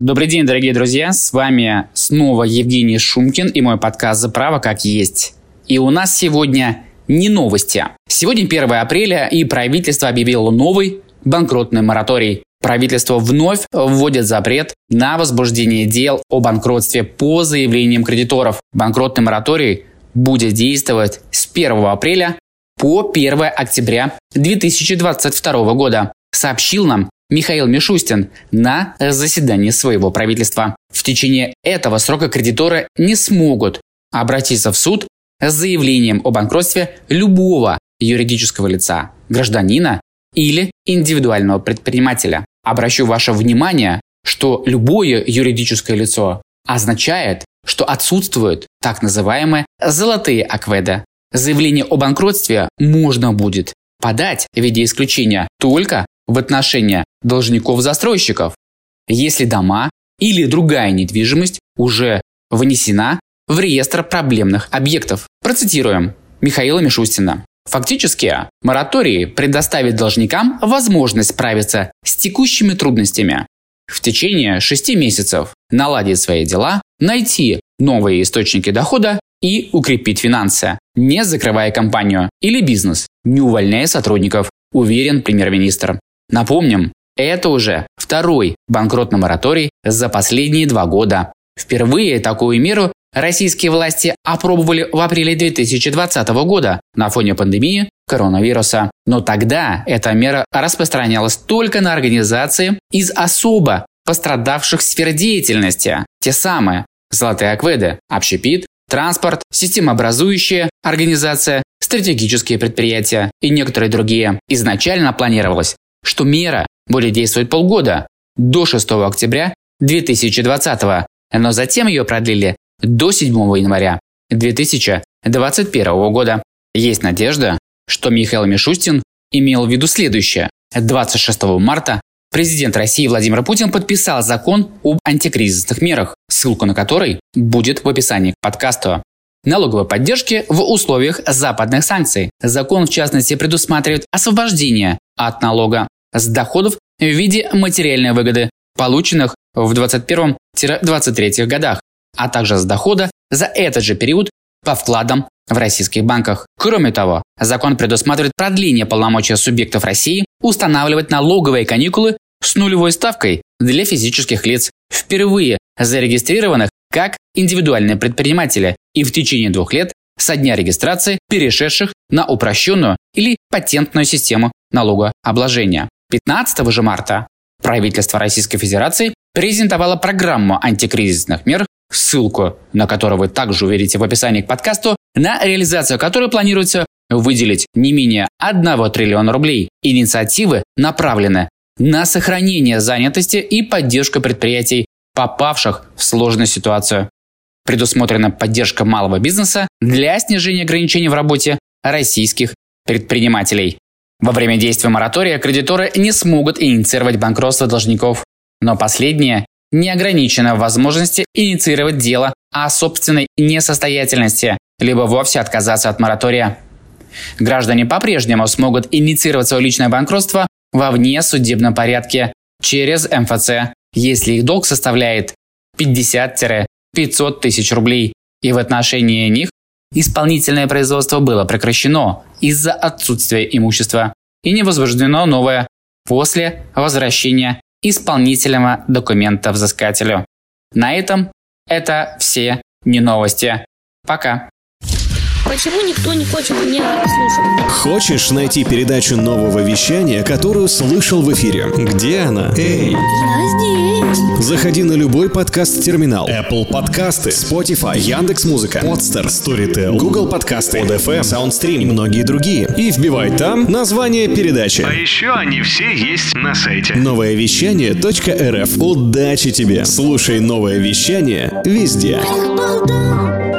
Добрый день, дорогие друзья! С вами снова Евгений Шумкин и мой подкаст «За право как есть». И у нас сегодня не новости. Сегодня 1 апреля, и правительство объявило новый банкротный мораторий. Правительство вновь вводит запрет на возбуждение дел о банкротстве по заявлениям кредиторов. Банкротный мораторий будет действовать с 1 апреля по 1 октября 2022 года, сообщил нам Михаил Мишустин на заседании своего правительства. В течение этого срока кредиторы не смогут обратиться в суд с заявлением о банкротстве любого юридического лица, гражданина или индивидуального предпринимателя. Обращу ваше внимание, что любое юридическое лицо означает, что отсутствуют так называемые золотые акведы. Заявление о банкротстве можно будет подать в виде исключения только в отношении должников-застройщиков, если дома или другая недвижимость уже внесена в реестр проблемных объектов. Процитируем Михаила Мишустина. Фактически, мораторий предоставит должникам возможность справиться с текущими трудностями. В течение шести месяцев наладить свои дела, найти новые источники дохода и укрепить финансы, не закрывая компанию или бизнес, не увольняя сотрудников, уверен премьер-министр. Напомним, это уже второй банкротный мораторий за последние два года. Впервые такую меру российские власти опробовали в апреле 2020 года на фоне пандемии коронавируса. Но тогда эта мера распространялась только на организации из особо пострадавших сфер деятельности. Те самые золотые акведы, общепит, транспорт, системообразующая организация, стратегические предприятия и некоторые другие. Изначально планировалось, что мера будет действовать полгода, до 6 октября 2020, но затем ее продлили до 7 января 2021 года. Есть надежда, что Михаил Мишустин имел в виду следующее. 26 марта президент России Владимир Путин подписал закон об антикризисных мерах, ссылку на который будет в описании к подкасту. Налоговой поддержки в условиях западных санкций. Закон, в частности, предусматривает освобождение от налога с доходов в виде материальной выгоды, полученных в 21-23 годах, а также с дохода за этот же период по вкладам в российских банках. Кроме того, закон предусматривает продление полномочия субъектов России устанавливать налоговые каникулы с нулевой ставкой для физических лиц, впервые зарегистрированных как индивидуальные предприниматели и в течение двух лет со дня регистрации перешедших на упрощенную или патентную систему налогообложения. 15 же марта правительство Российской Федерации презентовало программу антикризисных мер, ссылку на которую вы также увидите в описании к подкасту, на реализацию которой планируется выделить не менее 1 триллиона рублей. Инициативы направлены на сохранение занятости и поддержку предприятий, попавших в сложную ситуацию. Предусмотрена поддержка малого бизнеса для снижения ограничений в работе российских предпринимателей. Во время действия моратория кредиторы не смогут инициировать банкротство должников, но последние не ограничено в возможности инициировать дело о собственной несостоятельности, либо вовсе отказаться от моратория. Граждане по-прежнему смогут инициировать свое личное банкротство во внесудебном порядке через МФЦ, если их долг составляет 50-500 тысяч рублей, и в отношении них исполнительное производство было прекращено из-за отсутствия имущества и не возбуждено новое после возвращения исполнительного документа взыскателю. На этом это все не новости. Пока. Почему никто не хочет меня слушать? Хочешь найти передачу нового вещания, которую слышал в эфире? Где она? Эй! Я здесь. Заходи на любой подкаст-терминал. Apple подкасты, Spotify, Яндекс.Музыка, Podster, Storytel, Google подкасты, ODFM, SoundStream и многие другие. И вбивай там название передачи. А еще они все есть на сайте. Новое вещание.рф. Удачи тебе! Слушай новое вещание везде. Балда.